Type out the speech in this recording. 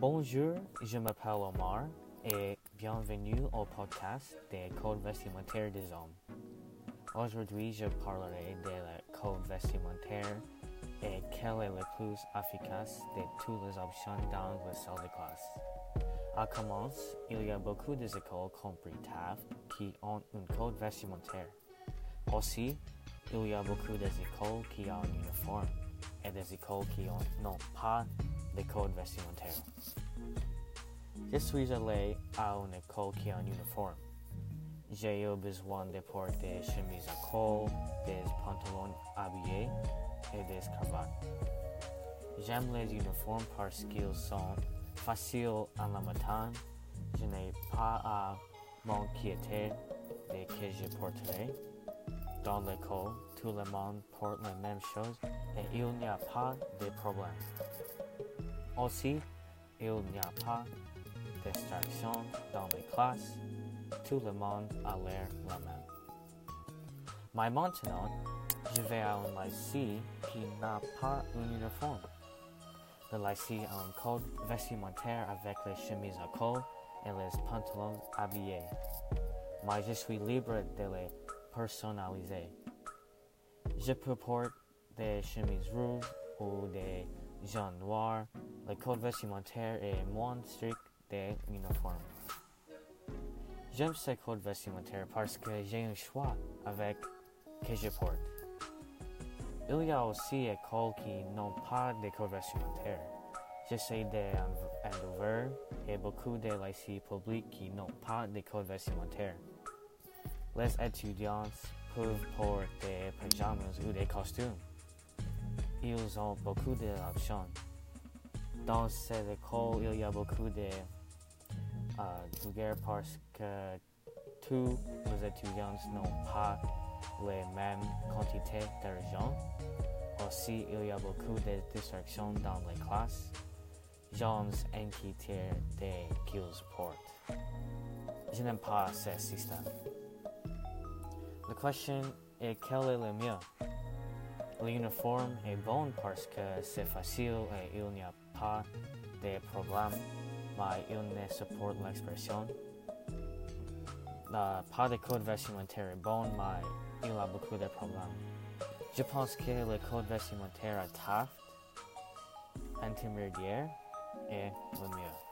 Bonjour, je m'appelle Omar et bienvenue au podcast des codes vestimentaires des hommes. Aujourd'hui, je parlerai de la code vestimentaire et quelle est la plus efficace de toutes les options dans la salle de classe. À commence, il y a beaucoup d'écoles comme Taft qui ont un code vestimentaire. Aussi, il y a beaucoup d'écoles qui ont un uniforme et des écoles qui n'ont pas de code vestimentaire. Je suis allé à une école qui a un uniforme. J'ai eu besoin de porter chemises à col, des pantalons habillés et des cravates. J'aime les uniformes parce qu'ils sont faciles à la matin. Je n'ai pas à m'inquiéter de que je porterai. Dans l'école, tout le monde porte la même chose et il n'y a pas de problème. Aussi, il n'y a pas distraction dans les classes. Tout le monde a l'air la même. Mais maintenant, je vais à un lycée qui n'a pas un uniforme. Le lycée a un code vestimentaire avec les chemises à col et les pantalons habillés. Mais je suis libre de les personnaliser. Je peux porter des chemises rouges ou des jeans noirs. Le code vestimentaire est moins strict des uniformes. J'aime ce code vestimentaire parce que j'ai un choix avec que je porte. Il y a aussi des écoles qui n'ont pas de code vestimentaire. J'essaie d'Andover et beaucoup de lycées publics qui n'ont pas de code vestimentaire. Les étudiants peuvent porter des pyjamas ou des costumes. Ils ont beaucoup d'options. Dans cette école, il y a beaucoup de uh, lugares parce que tous les étudiants n'ont pas les mêmes quantités d'argent. Aussi, il y a beaucoup de distractions dans les classes. J'en inquiété de qu'ils portent. Je n'aime pas ce système. La question est quel est le mieux? L'uniforme est bon parce que c'est facile et il n'y a pas de problème, mais il ne supporte l'expression. Pas de code vestimentaire est bon, mais il a beaucoup de problèmes. Je pense que le code vestimentaire à Taft intermédiaire est le mieux.